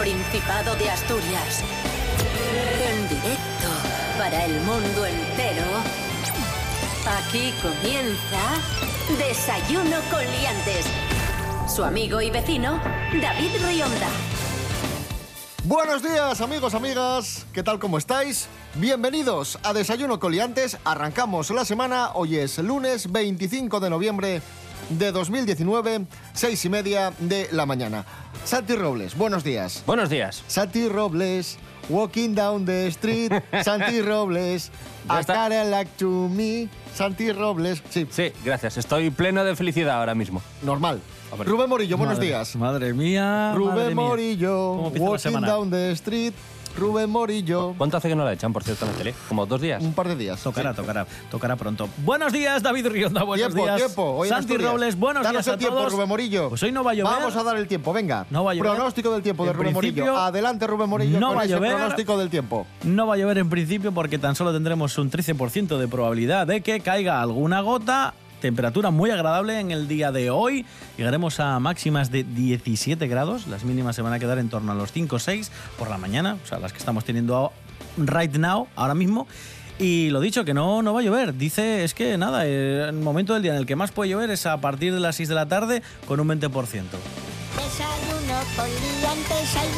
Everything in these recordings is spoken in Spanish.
Principado de Asturias. En directo para el mundo entero. Aquí comienza Desayuno con Liantes. Su amigo y vecino, David Rionda. Buenos días amigos, amigas, ¿qué tal cómo estáis? Bienvenidos a Desayuno Coliantes, arrancamos la semana, hoy es lunes 25 de noviembre de 2019, seis y media de la mañana. Santi Robles, buenos días. Buenos días. Santi Robles, walking down the street, Santi Robles, a está. cara like to me, Santi Robles, sí, Sí, gracias. Estoy pleno de felicidad ahora mismo. normal. Hombre. Rubén Morillo, buenos Madre- días. Madre mía. madre Rubén mía. Morillo, ¿Cómo empieza la walking down the street, Rubén Morillo. ¿Cuánto hace que no la echan, por cierto, en la tele? ¿Como dos días? Un par de días. Tocará, tocará, tocará pronto. Buenos días, David Rionda. Buenos tiempo, días. tiempo. Hoy Santi. Robles, buenos Danos días el a tiempo, todos. Rubén Morillo. Pues hoy no va a llover. Vamos a dar el tiempo, venga. No va a llover. Pronóstico del tiempo de En Rubén Morillo. principio, Adelante, Rubén Morillo, no con va a ese llover. pronóstico del tiempo. No va a llover en principio porque tan solo tendremos un 13% de probabilidad de que caiga alguna gota. Temperatura muy agradable en el día de hoy. Llegaremos a máximas de 17 grados. Las mínimas se van a quedar en torno a los 5 o 6 por la mañana, o sea, las que estamos teniendo right now, ahora mismo. Y lo dicho, que no, no va a llover. Dice, es que nada, el momento del día en el que más puede llover es a partir de las 6 de la tarde con un 20%. Desayuno con liantes, ay.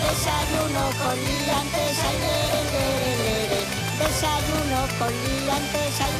Desayuno con liantes, ay, lere. Desayuno con liantes, ay,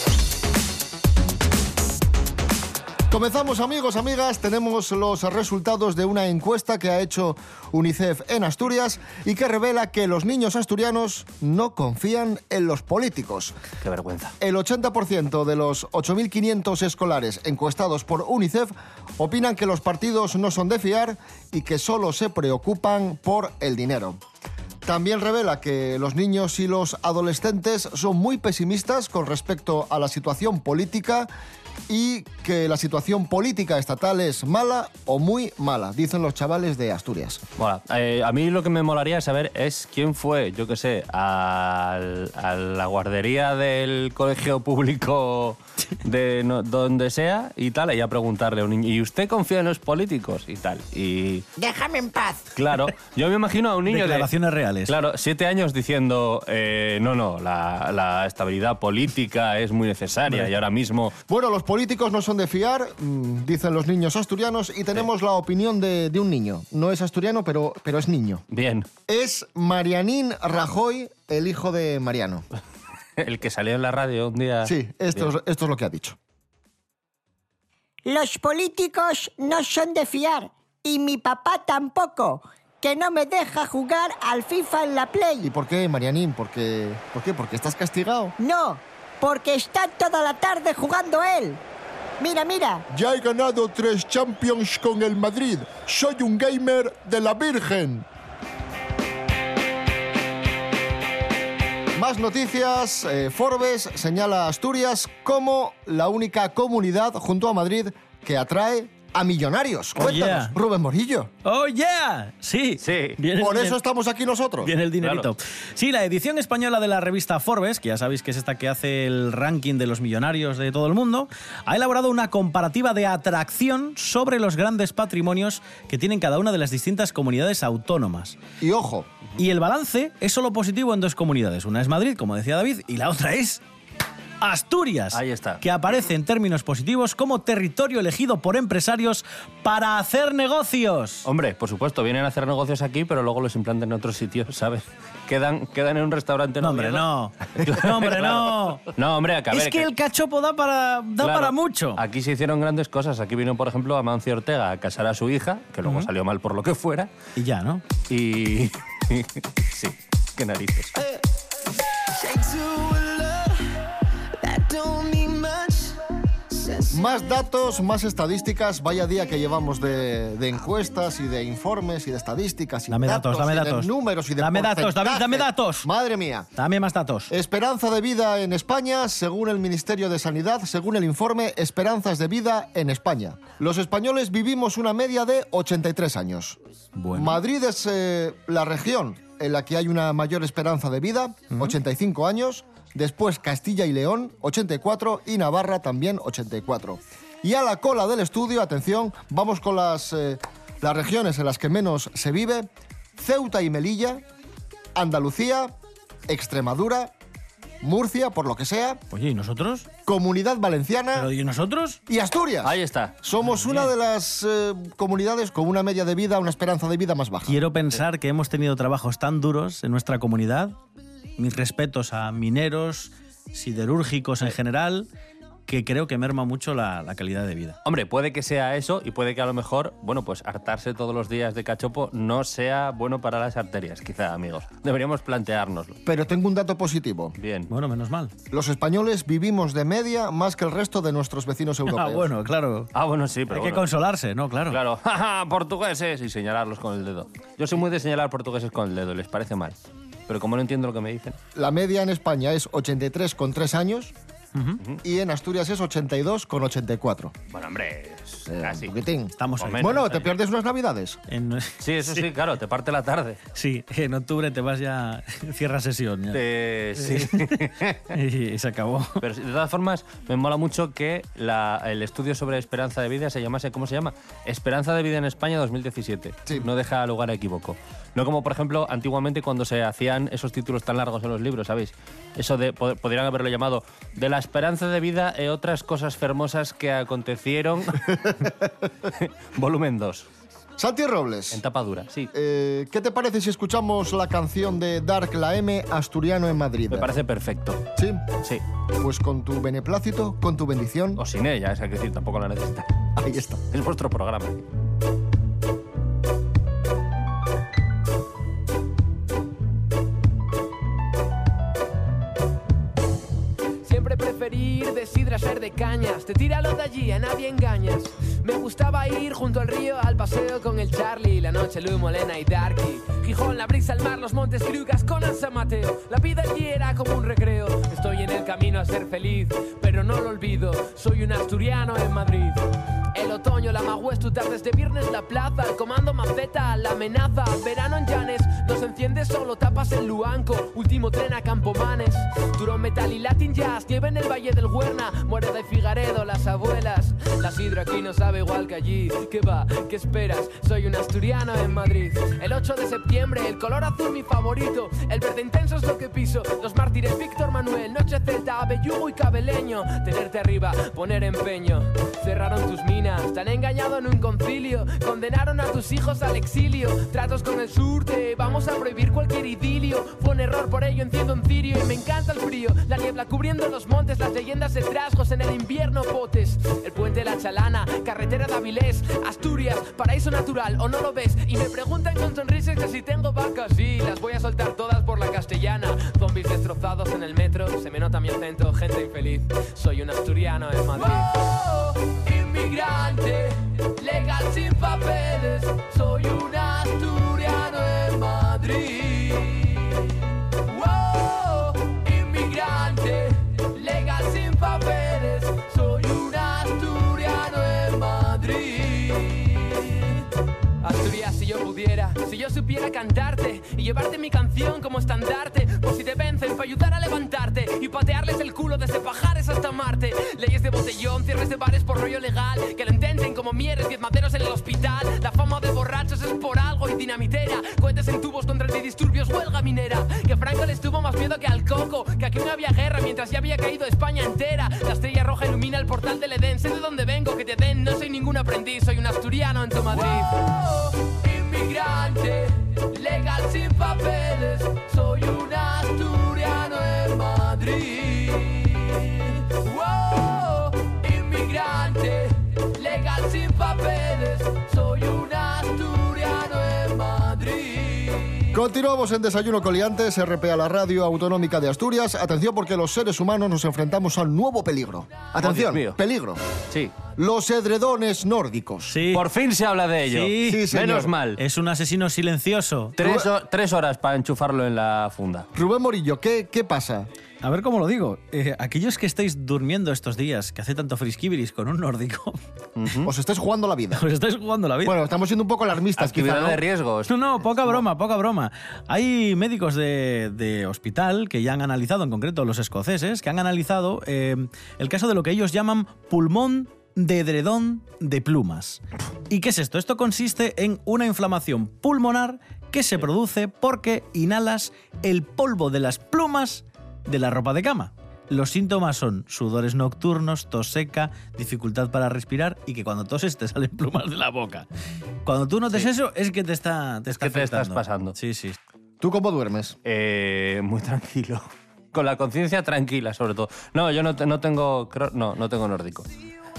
Comenzamos, amigos, amigas. Tenemos los resultados de una encuesta que ha hecho UNICEF en Asturias y que revela que los niños asturianos no confían en los políticos. Qué vergüenza. El 80% de los 8.500 escolares encuestados por UNICEF opinan que los partidos no son de fiar y que solo se preocupan por el dinero. También revela que los niños y los adolescentes son muy pesimistas con respecto a la situación política y que la situación política estatal es mala o muy mala, dicen los chavales de Asturias. Mola. Eh, a mí lo que me molaría saber es quién fue, yo qué sé, al- a la guardería del colegio público de no- donde sea y tal, y a preguntarle a un niño, ¿y usted confía en los políticos? Y tal. Y Déjame en paz. claro, yo me imagino a un niño de... Declaraciones reales. Claro, siete años diciendo, eh, no, no, la, la estabilidad política es muy necesaria y ahora mismo... Bueno, los políticos no son de fiar, mm, dicen los niños asturianos, y tenemos la opinión de, de un niño. No es asturiano, pero, pero es niño. Bien, Es Marianín Rajoy, el hijo de Mariano. el que salió en la radio un día... Sí, esto, es, esto es lo que ha dicho. Los políticos no son de fiar y mi papá tampoco, que no me deja jugar al FIFA en la ¿Y Play. por qué, Marianín? ¿Por qué? ¿Por qué? ¿Porque estás castigado? No, porque está toda la tarde jugando él. Mira, mira. Ya he ganado tres Champions con el Madrid. Soy un gamer de la Virgen. Más noticias. eh, Forbes señala a Asturias como la única comunidad junto a Madrid que atrae a millonarios. Oh, Cuéntanos, yeah. Rubén Morillo. ¡Oh, yeah! Sí. Sí. Viene Por bien. eso estamos aquí nosotros. Viene el dinerito. Claro. Sí, la edición española de la revista Forbes, que ya sabéis que es esta que hace el ranking de los millonarios de todo el mundo, ha elaborado una comparativa de atracción sobre los grandes patrimonios que tienen cada una de las distintas comunidades autónomas. Y ojo, Y el balance es solo positivo en dos comunidades. Una es Madrid, como decía David, y la otra es Asturias. Ahí está. Que aparece en términos positivos como territorio elegido por empresarios para hacer negocios. Hombre, por supuesto, vienen a hacer negocios aquí, pero luego los implantan en otros sitios, ¿sabes? Quedan, quedan en un restaurante. No, hombre, no. No, hombre, no. No, hombre, a es ver, que el cachopo da para, da claro, para mucho. Aquí se hicieron grandes cosas. Aquí vino, por ejemplo, Amancio Ortega a casar a su hija, que luego salió mal por lo que fuera. Y ya, ¿no? Y. sí, qué narices. Más datos, más estadísticas. Vaya día que llevamos de, de encuestas y de informes y de estadísticas y Dame datos, dame y de datos. números y de Dame datos, David, dame datos. Madre mía. Dame más datos. Esperanza de vida en España, según el Ministerio de Sanidad, según el informe Esperanzas de vida en España. Los españoles vivimos una media de 83 años. Bueno. Madrid es eh, la región en la que hay una mayor esperanza de vida, 85 años. Después Castilla y León, 84. Y Navarra también, 84. Y a la cola del estudio, atención, vamos con las, eh, las regiones en las que menos se vive. Ceuta y Melilla, Andalucía, Extremadura, Murcia, por lo que sea, Oye, ¿y nosotros? Comunidad Valenciana ¿Pero y nosotros? y Asturias. Ahí está. Somos una de las eh, comunidades con una media de vida, una esperanza de vida más baja. Quiero pensar que hemos tenido trabajos tan duros en nuestra comunidad. Mis respetos a mineros, siderúrgicos en general, que creo que merma mucho la, la calidad de vida. Hombre, puede que sea eso y puede que a lo mejor, bueno, pues hartarse todos los días de cachopo no sea bueno para las arterias, quizá, amigos. Deberíamos planteárnoslo. Pero tengo un dato positivo. Bien. Bueno, menos mal. Los españoles vivimos de media más que el resto de nuestros vecinos europeos. Ah, bueno, claro. Ah, bueno, sí, pero Hay que consolarse, ¿no? Claro. Claro, ¡jaja! portugueses y señalarlos con el dedo. Yo soy muy de señalar portugueses con el dedo, les parece mal. Pero como no entiendo lo que me dicen, La media en España es 83,3 años y en Asturias es 82,84. bueno, hombre, es Eh, casi. un poquitín. Estamos ahí. menos. Bueno, te pierdes unas navidades. En- Sí, eso sí, claro, te parte la tarde. sí, en octubre te vas ya, cierra sesión. ya. Eh, sí. Y se acabó. Pero de todas formas, me mola mucho que la- el estudio sobre esperanza de vida se llamase, ¿cómo se llama? Esperanza de vida en España 2017. Sí. No deja lugar a equívoco. No como, por ejemplo, antiguamente cuando se hacían esos títulos tan largos en los libros, ¿sabéis? Eso de, pod- podrían haberlo llamado De la esperanza de vida e otras cosas fermosas que acontecieron. Volumen 2, Santi Robles, en tapa dura, sí. eh, ¿qué te parece si escuchamos la canción de Dark La M, Asturiano en Madrid? Me parece perfecto. Sí, Sí. pues con tu beneplácito, con tu bendición, O sin ella, es que decir, tampoco la necesita. ahí está. Es vuestro programa. A ser de cañas. Te tíralo de allí, a nadie engañas. Me gustaba ir junto al río al paseo con el Charlie. La noche, Lu, Molena y Darky. Gijón, la brisa, el mar, los montes, Criugas con San Mateo. La vida allí era como un recreo. Estoy en el camino a ser feliz, pero no lo olvido. Soy un asturiano en Madrid. El otoño, la magüez, tu tardes de viernes, la plaza, el comando maceta, la amenaza, verano en Llanes, nos enciende solo, tapas en Luanco, último tren a Campomanes, Turón Metal y Latin Jazz, nieve en el Valle del Huerna, muere de Figaredo, las abuelas, la sidra aquí no sabe igual que allí, ¿qué va? ¿Qué esperas? Soy un asturiano en Madrid, el 8 de septiembre, el color azul mi favorito, el verde intenso es lo que piso, los mártires Víctor Manuel, Noche Celta, Abellugo y Cabeleño, tenerte arriba, poner empeño, cerraron tus minas, te han engañado en un concilio, condenaron a tus hijos al exilio, tratos con el sur, te vamos a prohibir cualquier idilio, fue un error, por ello enciendo un cirio y me encanta el frío, la niebla cubriendo los montes, las leyendas de trasgos en el invierno potes, el puente La Chalana, carretera de Avilés, Asturias, paraíso natural, o no lo ves, y me preguntan con sonrisas que si tengo vacas, sí, las voy a soltar todas por la castellana, zombies destrozados en el metro, se me nota mi acento, gente infeliz, soy un asturiano en Madrid. inmigrante, legal sin papeles, soy un asturiano en Madrid. Cantarte y llevarte mi canción como estandarte, por si te vencen, para ayudar a levantarte y patearles el culo desde Pajares hasta Marte. Leyes de botellón, cierres de bares por rollo legal, que lo intenten como mieres, diez maderos en el hospital. La fama de borrachos es por algo y dinamitera, cohetes en tubos contra antidisturbios, huelga minera. Que Franco les tuvo más miedo que al coco, que aquí no había guerra mientras ya había caído España entera. La estrella roja ilumina el portal del Edén, sé de dónde vengo, que te den, no soy ningún aprendiz, soy un asturiano en tu Madrid. Sin papeles, soy un Continuamos en Desayuno Coliantes, RPA, la radio autonómica de Asturias. Atención porque los seres humanos nos enfrentamos a un nuevo peligro. Atención, Dios mío. peligro. Sí. los edredones nórdicos. Sí. Por fin se habla de ello. Sí. Sí, señor. Menos mal. Es un asesino silencioso. Tres, tres horas para enchufarlo en la funda. Rubén Morillo, ¿qué, qué pasa? A ver cómo lo digo. Eh, aquellos que estáis durmiendo estos días, que hace tanto frisquibiris con un nórdico, Os estáis jugando la vida. os estáis jugando la vida. Bueno, estamos siendo un poco alarmistas, quizá, ¿no? de riesgo. No, no, poca broma, poca broma. Hay médicos de, de hospital que ya han analizado, en concreto los escoceses, que han analizado eh, el caso de lo que ellos llaman pulmón de edredón de plumas. ¿Y qué es esto? Esto consiste en una inflamación pulmonar que se produce porque inhalas el polvo de las plumas de la ropa de cama. Los síntomas son sudores nocturnos, tos seca, dificultad para respirar y que cuando toses te salen plumas de la boca. Cuando tú notes eso es que te está, te está que te estás pasando. Sí, sí. ¿Tú cómo duermes? Eh, muy tranquilo. Con la conciencia tranquila, sobre todo. No, yo no, no tengo. No, no tengo nórdico.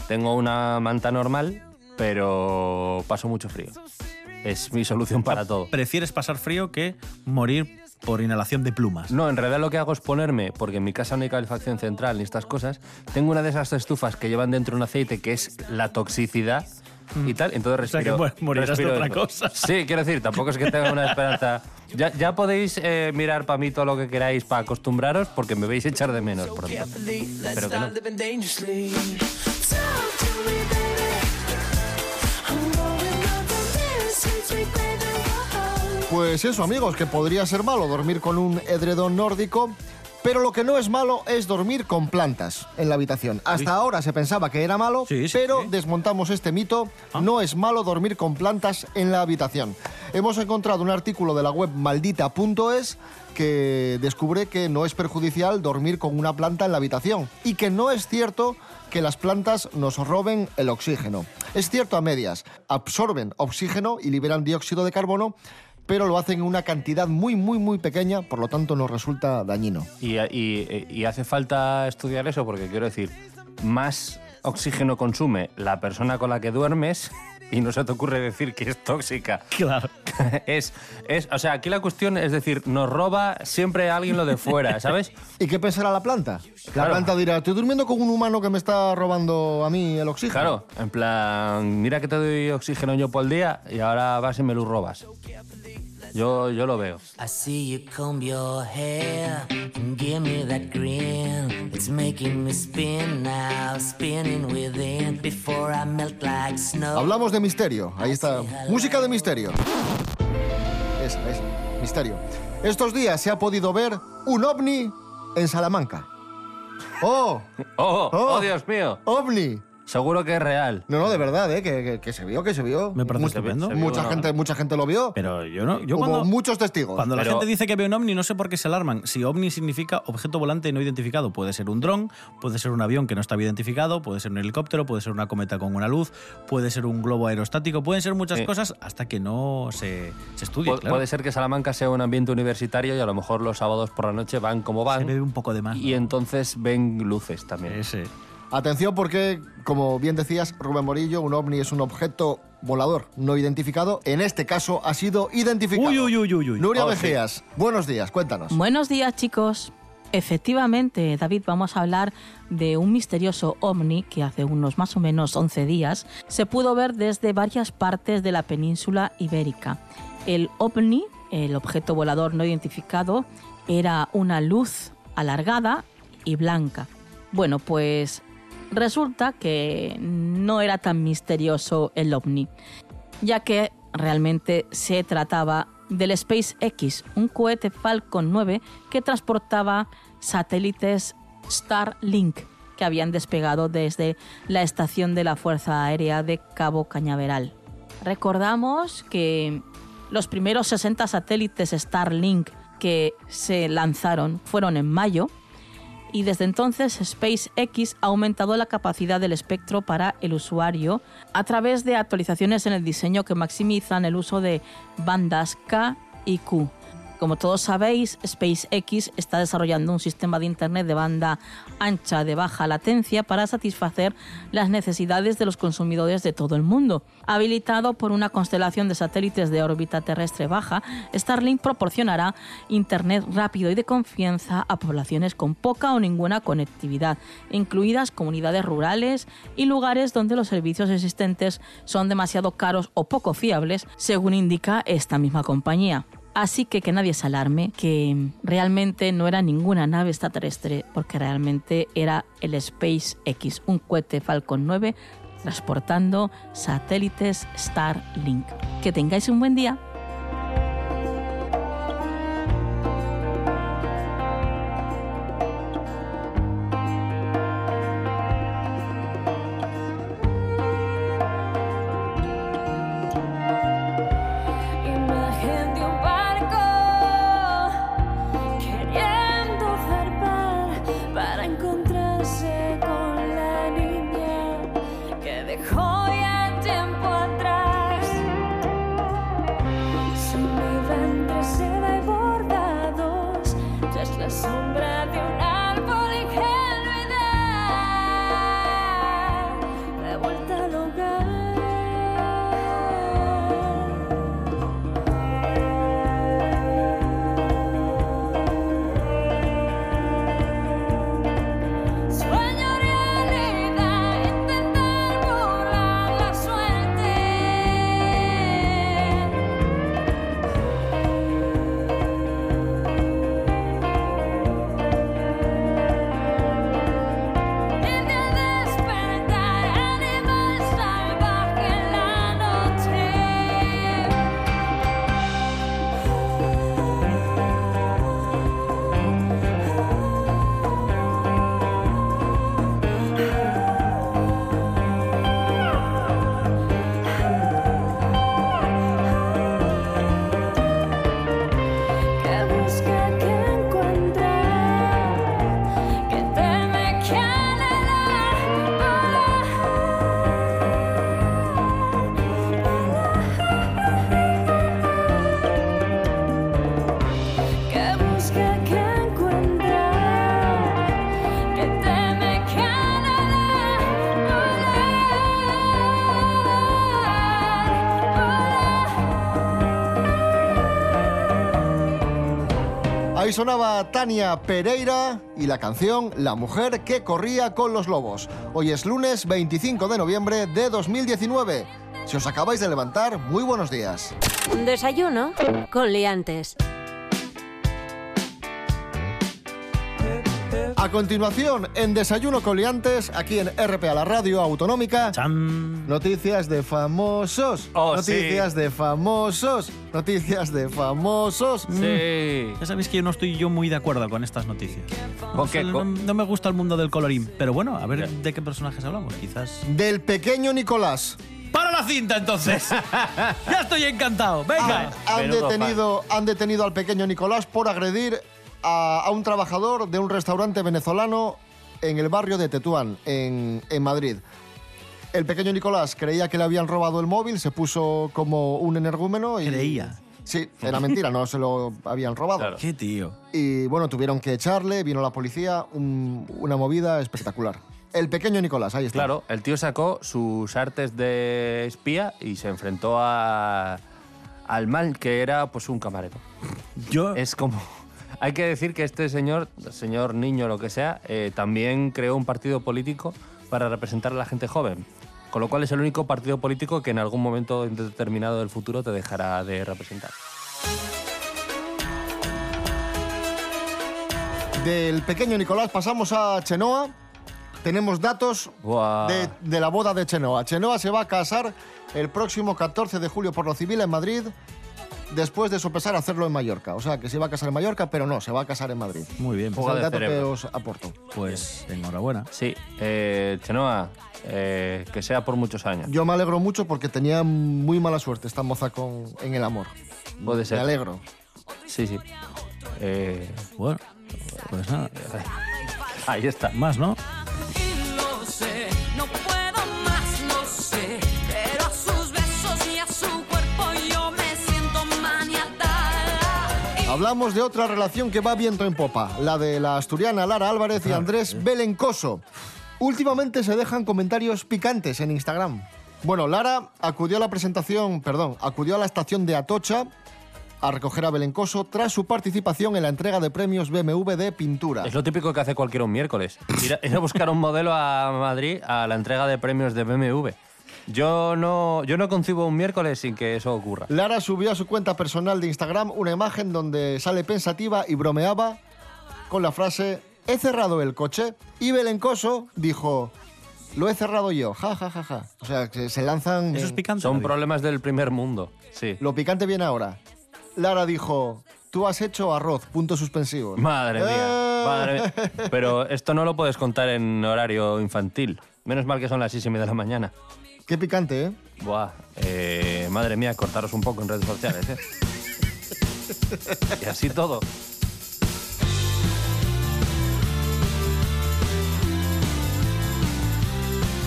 Tengo una manta normal, pero paso mucho frío. Es mi solución para todo. Prefieres pasar frío que morir por inhalación de plumas. No, en realidad lo que hago es ponerme, porque en mi casa no hay calefacción central ni estas cosas, tengo una de esas estufas que llevan dentro un aceite que es la toxicidad y tal, entonces Mm. sea, que respiro. morirás de respiro otra esto. cosa. Sí, quiero decir, tampoco es que tenga una esperanza. Ya, ya podéis eh, mirar para mí todo lo que queráis para acostumbraros, porque me veis echar de menos pronto. Pero que no. Pues eso, amigos, que podría ser malo dormir con un edredón nórdico, pero lo que no es malo es dormir con plantas en la habitación. Hasta ahora se pensaba que era malo, Sí, sí, pero desmontamos este mito. No es malo dormir con plantas en la habitación. Hemos encontrado un artículo de la web maldita.es que descubre que no es perjudicial dormir con una planta en la habitación y que no es cierto que las plantas nos roben el oxígeno. Es cierto a medias, absorben oxígeno y liberan dióxido de carbono, pero lo hacen en una cantidad muy, muy, muy pequeña, por lo tanto nos resulta dañino. Y, y- y hace falta estudiar eso, porque quiero decir, más oxígeno consume la persona con la que duermes y no se te ocurre decir que es tóxica. Claro. es, es, o sea, aquí la cuestión es decir, nos roba siempre alguien lo de fuera, ¿sabes? ¿Y qué pensará la planta? La Claro. planta dirá, estoy durmiendo con un humano que me está robando a mí el oxígeno. Claro, en plan, mira que te doy oxígeno yo por el día y ahora vas y me lo robas. Yo, yo lo veo. I see you comb your hair and give me that grin. It's making me spin now, spinning within before I melt like snow. Hablamos de misterio. Ahí está. Música de misterio. Esa, esa. Misterio. Estos días se ha podido ver un ovni en Salamanca. ¡Oh! ¡Oh! Oh. ¡Oh, Dios mío! ¡OVNI! Seguro que es real. No, no, de verdad, ¿eh? Que, que- que se vio, que se vio. Me parece Mu- estupendo. se vio. mucha, no. gente, mucha gente lo vio. Pero yo no. Yo Hubo cuando, muchos testigos. cuando la Pero- gente dice que ve un ovni, no sé por qué se alarman. Si ovni significa objeto volante no identificado, puede ser un dron, puede ser un avión que no está identificado, puede ser un helicóptero, puede ser una cometa con una luz, puede ser un globo aerostático, pueden ser muchas Sí. cosas hasta que no se, se estudie. Pu- claro. Puede ser que Salamanca sea un ambiente universitario y a lo mejor los sábados por la noche van como Se van bebe un poco de más. y ¿no? entonces ven luces también. Ese. Atención porque, como bien decías, Rubén Morillo, un ovni es un objeto volador no identificado. En este caso ha sido identificado. Uy, uy, uy, uy, uy. Nuria Oh, sí. Mejías, buenos días, cuéntanos. Buenos días, chicos. Efectivamente, David, vamos a hablar de un misterioso ovni que hace unos más o menos 11 días se pudo ver desde varias partes de la península ibérica. El ovni, el objeto volador no identificado, era una luz alargada y blanca. Bueno, pues resulta que no era tan misterioso el ovni, ya que realmente se trataba del SpaceX, un cohete Falcon 9 que transportaba satélites Starlink que habían despegado desde la estación de la Fuerza Aérea de Cabo Cañaveral. Recordamos que los primeros 60 satélites Starlink que se lanzaron fueron en mayo y desde entonces SpaceX ha aumentado la capacidad del espectro para el usuario a través de actualizaciones en el diseño que maximizan el uso de bandas K y Q. Como todos sabéis, SpaceX está desarrollando un sistema de Internet de banda ancha de baja latencia para satisfacer las necesidades de los consumidores de todo el mundo. Habilitado por una constelación de satélites de órbita terrestre baja, Starlink proporcionará Internet rápido y de confianza a poblaciones con poca o ninguna conectividad, incluidas comunidades rurales y lugares donde los servicios existentes son demasiado caros o poco fiables, según indica esta misma compañía. Así que que nadie se alarme, que realmente no era ninguna nave extraterrestre, porque realmente era el SpaceX, un cohete Falcon 9 transportando satélites Starlink. Que tengáis un buen día. Sonaba Tania Pereira y la canción La mujer que corría con los lobos. Hoy es lunes 25 de noviembre de 2019. Si os acabáis de levantar, muy buenos días. Desayuno con liantes. A continuación, en Desayuno Coliantes, aquí en RPA, la radio autonómica, ¡Chan! noticias de famosos. Oh, noticias sí. de famosos. Noticias de famosos. Sí. Ya sabéis que yo no estoy yo muy de acuerdo con estas noticias. ¿Con qué? No, no me gusta el mundo del colorín. Pero bueno, a ver de qué personajes hablamos. Quizás. Del pequeño Nicolás. ¡Para la cinta entonces! ya estoy encantado. Venga. Han, han detenido, han detenido al pequeño Nicolás por agredir a, a un trabajador de un restaurante venezolano en el barrio de Tetuán, en, en Madrid. El pequeño Nicolás creía que le habían robado el móvil, se puso como un energúmeno y... Creía. Sí, era mentira, no se lo habían robado. Claro. Qué tío. Y bueno, tuvieron que echarle, vino la policía, un- una movida espectacular. El pequeño Nicolás, ahí está. Claro, el tío sacó sus artes de espía y se enfrentó a- al mal que era pues un camarero. Yo. Es como... Hay que decir que este señor, señor niño, lo que sea, eh, también creó un partido político para representar a la gente joven. Con lo cual es el único partido político que en algún momento determinado del futuro te dejará de representar. Del pequeño Nicolás pasamos a Chenoa. Tenemos datos de la boda de Chenoa. Chenoa se va a casar el próximo 14 de julio por lo civil en Madrid, después de sopesar hacerlo en Mallorca. O sea, que se iba a casar en Mallorca, pero no, se va a casar en Madrid. Muy bien. Es Fuga el dato que cerebro. os aporto. Pues enhorabuena. Sí, eh, Chenoa, eh, que sea por muchos años. Yo me alegro mucho porque tenía muy mala suerte esta moza con, en el amor. Puede Me ser. alegro. Sí, sí. Eh, Bueno, pues nada. ahí está. Más, ¿no? Hablamos de otra relación que va viento en popa, la de la asturiana Lara Álvarez y Andrés Belencoso. Últimamente se dejan comentarios picantes en Instagram. Bueno, Lara acudió a la presentación, perdón, acudió a la estación de Atocha a recoger a Belencoso tras su participación en la entrega de premios BMW de pintura. Es lo típico que hace cualquiera un miércoles. Ir a, ir a buscar un modelo a Madrid a la entrega de premios de BMW. Yo no, yo no concibo un miércoles sin que eso ocurra. Lara subió a su cuenta personal de Instagram una imagen donde sale pensativa y bromeaba con la frase he cerrado el coche y Belencoso dijo lo he cerrado yo, ja, ja, ja, ja. O sea, que se lanzan... Eso es picante. Son David. problemas del primer mundo. Sí. Lo picante viene ahora. Lara dijo, tú has hecho arroz, puntos suspensivos. Madre mía, Eh. madre mía. Pero esto no lo puedes contar en horario infantil. Menos mal que son las seis y media de la mañana. Qué picante, ¿eh? Buah, eh, madre mía, cortaros un poco en redes sociales, ¿eh? Y así todo.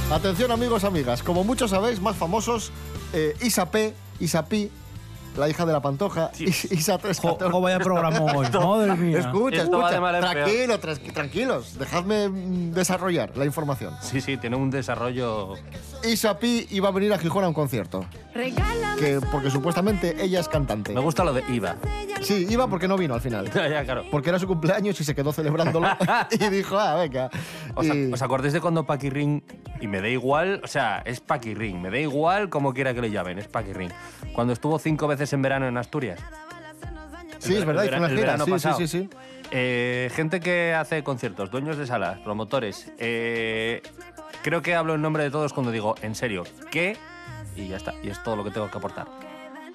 Atención amigos, amigas. Como muchos sabéis, más famosos, eh, Isa P, Isa Pi, la hija de la Pantoja, Is- Isa 3 Jo, vaya programa hoy. Madre mía. Escucha, Esto escucha. Tranquilo, tras- tranquilos. Dejadme desarrollar la información. Sí, sí, tiene un desarrollo... Isa Pi iba a venir a Gijón a un concierto. Que, porque supuestamente ella es cantante. Me gusta lo de IVA. Sí, iba porque no vino al final. ya, ya, claro. Porque era su cumpleaños y se quedó celebrándolo. y dijo, ah, venga. ¿Os, Y- ¿Os acordáis de cuando Paki Ring, y me da igual, o sea, es Paki Ring, me da igual como quiera que lo llamen, es Paki Ring. Cuando estuvo cinco veces en verano en Asturias. sí, es verdad, ver- hizo una gira. Sí, sí, sí, sí. Eh, gente que hace conciertos, dueños de salas, promotores. eh, creo que hablo en nombre de todos cuando digo, en serio, ¿qué? Y ya está, y es todo lo que tengo que aportar.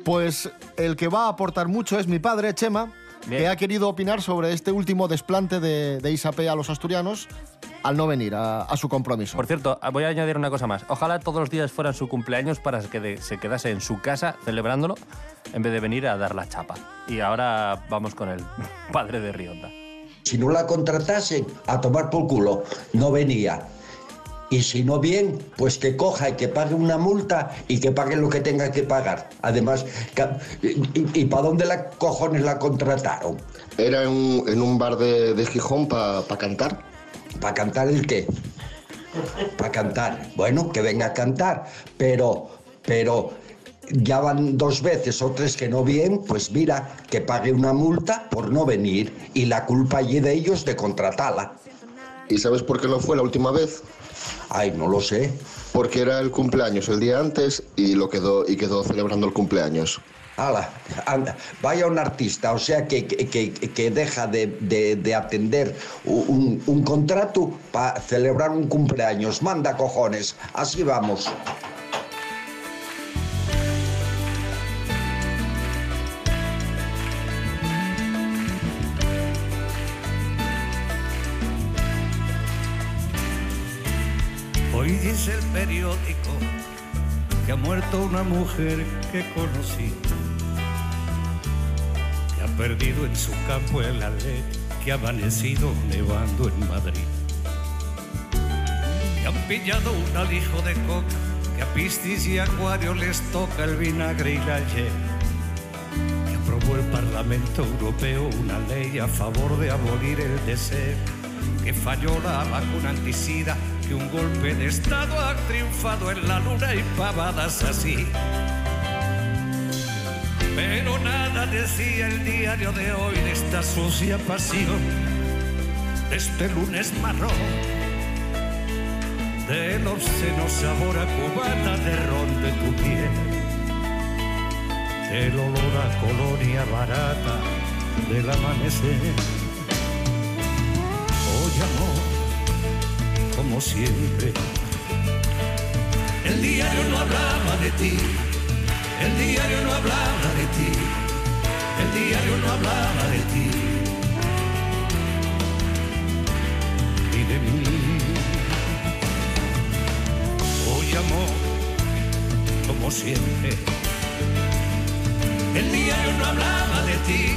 Pues el que va a aportar mucho es mi padre, Chema, Bien. que ha querido opinar sobre este último desplante de, de a los asturianos al no venir a, a su compromiso. Por cierto, voy a añadir una cosa más. Ojalá todos los días fueran su cumpleaños para que de- se quedase en su casa celebrándolo en vez de venir a dar la chapa. Y ahora vamos con el padre de Rionda. Si no la contratasen, a tomar por culo, no venía. Y si no bien, pues que coja y que pague una multa y que pague lo que tenga que pagar. Además, ¿y, para dónde la cojones la contrataron? Era en un, en un bar de, de Gijón para cantar. ¿Para cantar el qué? Para cantar. Bueno, que venga a cantar, pero, pero ya van dos veces o tres que no bien, pues mira, que pague una multa por no venir y la culpa allí de ellos de contratarla. ¿Y sabes por qué no fue la última vez? Ay, no lo sé. Porque era el cumpleaños el día antes y lo quedó y quedó celebrando el cumpleaños. Ala, anda, vaya un artista, o sea que, que, que- deja de, de- de atender un, un contrato para celebrar un cumpleaños. Manda cojones, así vamos. Dice el periódico que ha muerto una mujer que conocí, que ha perdido en su campo el ale, que ha amanecido nevando en Madrid, que han pillado un alijo de coca, que a Piscis y Acuario les toca el vinagre y la que aprobó el Parlamento Europeo una ley a favor de abolir el deseo que falló la vacuna anticida, que un golpe de Estado ha triunfado en la luna y pavadas así. Pero nada decía el diario de hoy de esta sucia pasión, de este lunes marrón, del obsceno sabor a cubata de ron de tu piel, del olor a colonia barata del amanecer. Como siempre. El diario no hablaba de ti, el diario no hablaba de ti, el diario no hablaba de ti. Ni de mí. Hoy amor, como siempre. El diario no hablaba de ti,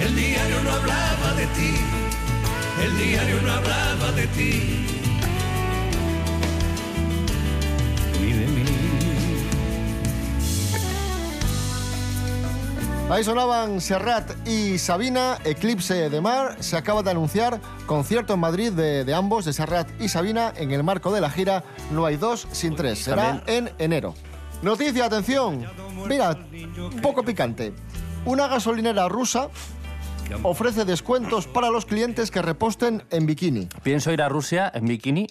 el diario no hablaba de ti. El diario no hablaba de ti Ahí sonaban Serrat y Sabina, Eclipse de Mar. Se acaba de anunciar concierto en Madrid de, de ambos, de Serrat y Sabina, en el marco de la gira No hay dos sin tres. Será en enero. Noticia, atención. Mira, un poco picante. Una gasolinera rusa ofrece descuentos para los clientes que reposten en bikini. Pienso ir a Rusia en bikini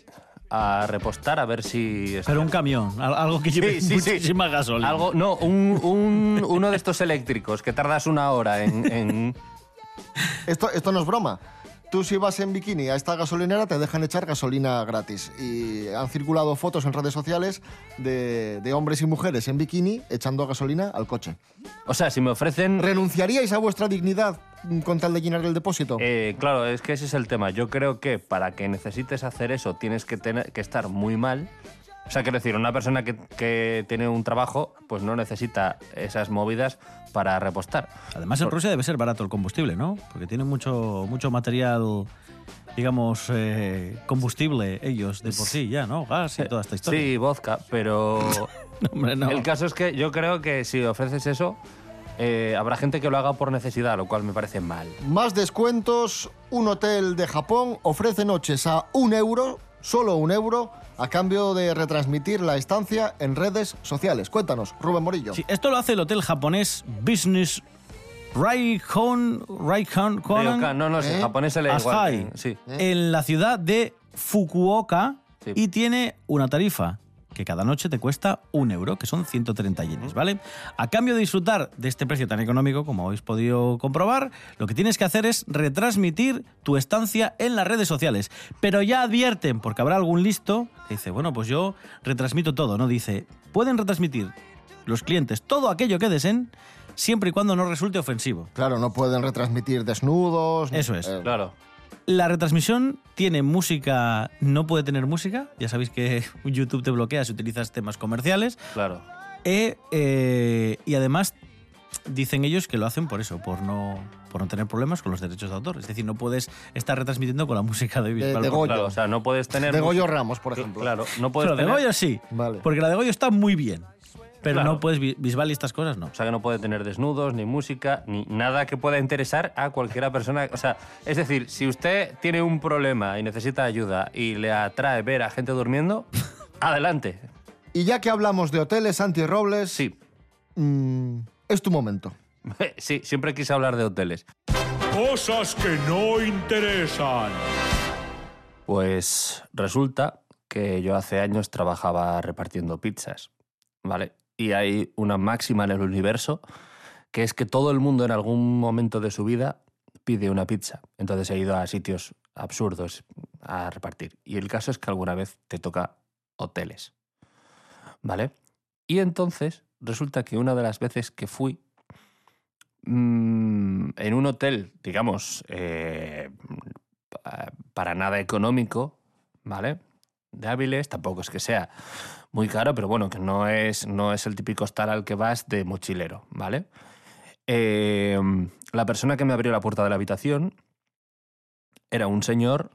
a repostar a ver si... Pero un camión, al- algo que lleve Sí, sí, sí. muchísima gasolina. Algo, no, un, un- uno de estos eléctricos que tardas una hora en... en- Esto, esto no es broma. Tú si vas en bikini a esta gasolinera te dejan echar gasolina gratis. Y han circulado fotos en redes sociales de, de hombres y mujeres en bikini echando gasolina al coche. O sea, si me ofrecen... ¿Renunciaríais a vuestra dignidad con tal de llenar el depósito? Eh, claro, es que ese es el tema. Yo creo que para que necesites hacer eso tienes que, tener, que estar muy mal. O sea, quiero decir, una persona que, que tiene un trabajo, pues no necesita esas movidas para repostar. Además, en Por- Rusia debe ser barato el combustible, ¿no? Porque tienen mucho, mucho material, digamos, eh, combustible ellos de por sí ya, ¿no? Gas y toda esta historia. Sí, vodka, pero Hombre, no. el caso es que yo creo que si ofreces eso, eh, habrá gente que lo haga por necesidad, lo cual me parece mal. Más descuentos. Un hotel de Japón ofrece noches a un euro, solo un euro, a cambio de retransmitir la estancia en redes sociales. Cuéntanos, Rubén Morillo. Sí, esto lo hace el hotel japonés Business Raikon, Raikon, Ryokan, no, no, sí, en japonés se lee igual que- sí. en la ciudad de Fukuoka Sí. y tiene una tarifa que cada noche te cuesta un euro, que son 130 yenes, ¿vale? A cambio de disfrutar de este precio tan económico, como habéis podido comprobar, lo que tienes que hacer es retransmitir tu estancia en las redes sociales. Pero ya advierten, porque habrá algún listo que dice, bueno, pues yo retransmito todo, ¿no? Dice, pueden retransmitir los clientes todo aquello que deseen, siempre y cuando no resulte ofensivo. Claro, no pueden retransmitir desnudos. Eso es. eh, Claro. La retransmisión tiene música, no puede tener música. Ya sabéis que YouTube te bloquea si utilizas temas comerciales. Claro. E, eh, y además dicen ellos que lo hacen por eso, por no, por no tener problemas con los derechos de autor. Es decir, no puedes estar retransmitiendo con la música de Bisbal. de Goyo. Claro, o sea, no puedes tener... de Goyo Ramos, por ejemplo. Claro, no puedes Pero de tener... Goyo sí, Vale. porque la de Goyo está muy bien. Pero Claro. no puedes, Bisbal y estas cosas no. O sea, que no puede tener desnudos, ni música, ni nada que pueda interesar a cualquiera persona. O sea, es decir, si usted tiene un problema y necesita ayuda y le atrae ver a gente durmiendo, adelante. Y ya que hablamos de hoteles, Santi Robles, Sí, mm, es tu momento. sí, siempre quise hablar de hoteles. Cosas que no interesan. Pues resulta que yo hace años trabajaba repartiendo pizzas, ¿vale? Y hay una máxima en el universo que es que todo el mundo en algún momento de su vida pide una pizza. Entonces he ido a sitios absurdos a repartir. Y el caso es que alguna vez te toca hoteles, ¿vale? Y entonces resulta que una de las veces que fui mm, en un hotel, digamos, eh, pa- para nada económico, ¿vale? De hábiles, tampoco es que sea muy caro, pero bueno, que no es, no es el típico hostal al que vas de mochilero, ¿vale? Eh, la persona que me abrió la puerta de la habitación era un señor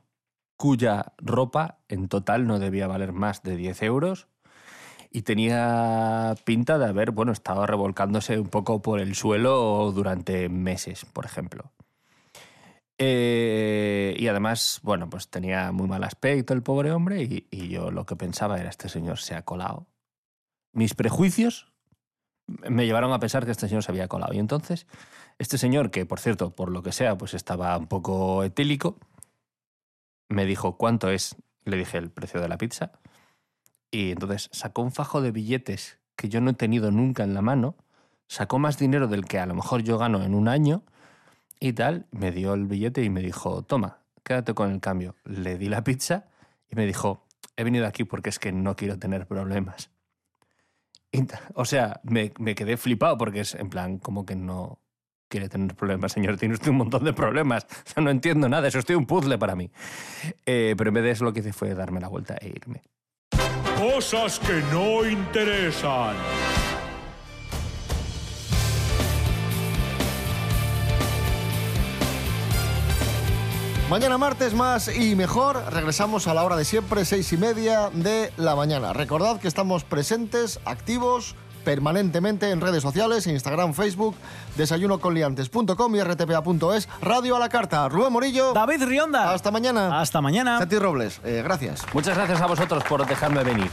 cuya ropa en total no debía valer más de 10 euros y tenía pinta de haber, bueno, estado revolcándose un poco por el suelo durante meses, por ejemplo. Eh, y además, bueno, pues tenía muy mal aspecto el pobre hombre y, y yo lo que pensaba era, este señor se ha colado. Mis prejuicios me llevaron a pensar que este señor se había colado. Y entonces, este señor, que por cierto, por lo que sea, pues estaba un poco etílico, me dijo, ¿cuánto es? Le dije el precio de la pizza. Y entonces sacó un fajo de billetes que yo no he tenido nunca en la mano, sacó más dinero del que a lo mejor yo gano en un año y tal, me dio el billete y me dijo, toma, quédate con el cambio. Le di la pizza y me dijo, he venido aquí porque es que no quiero tener problemas. O sea, me, me quedé flipado porque es en plan, como que no quiere tener problemas, señor, tiene usted un montón de problemas. No entiendo nada, eso estoy un puzzle para mí. Eh, pero en vez de eso lo que hice fue darme la vuelta e irme. Cosas que no interesan. Mañana martes más y mejor, regresamos a la hora de siempre, seis y media de la mañana. Recordad que estamos presentes, activos permanentemente en redes sociales, Instagram, Facebook, desayunoconliantes.com y rtpa.es, Radio a la Carta. Rubén Morillo. David Rionda. Hasta mañana. Hasta mañana. Santi Robles, eh, gracias. Muchas gracias a vosotros por dejarme venir.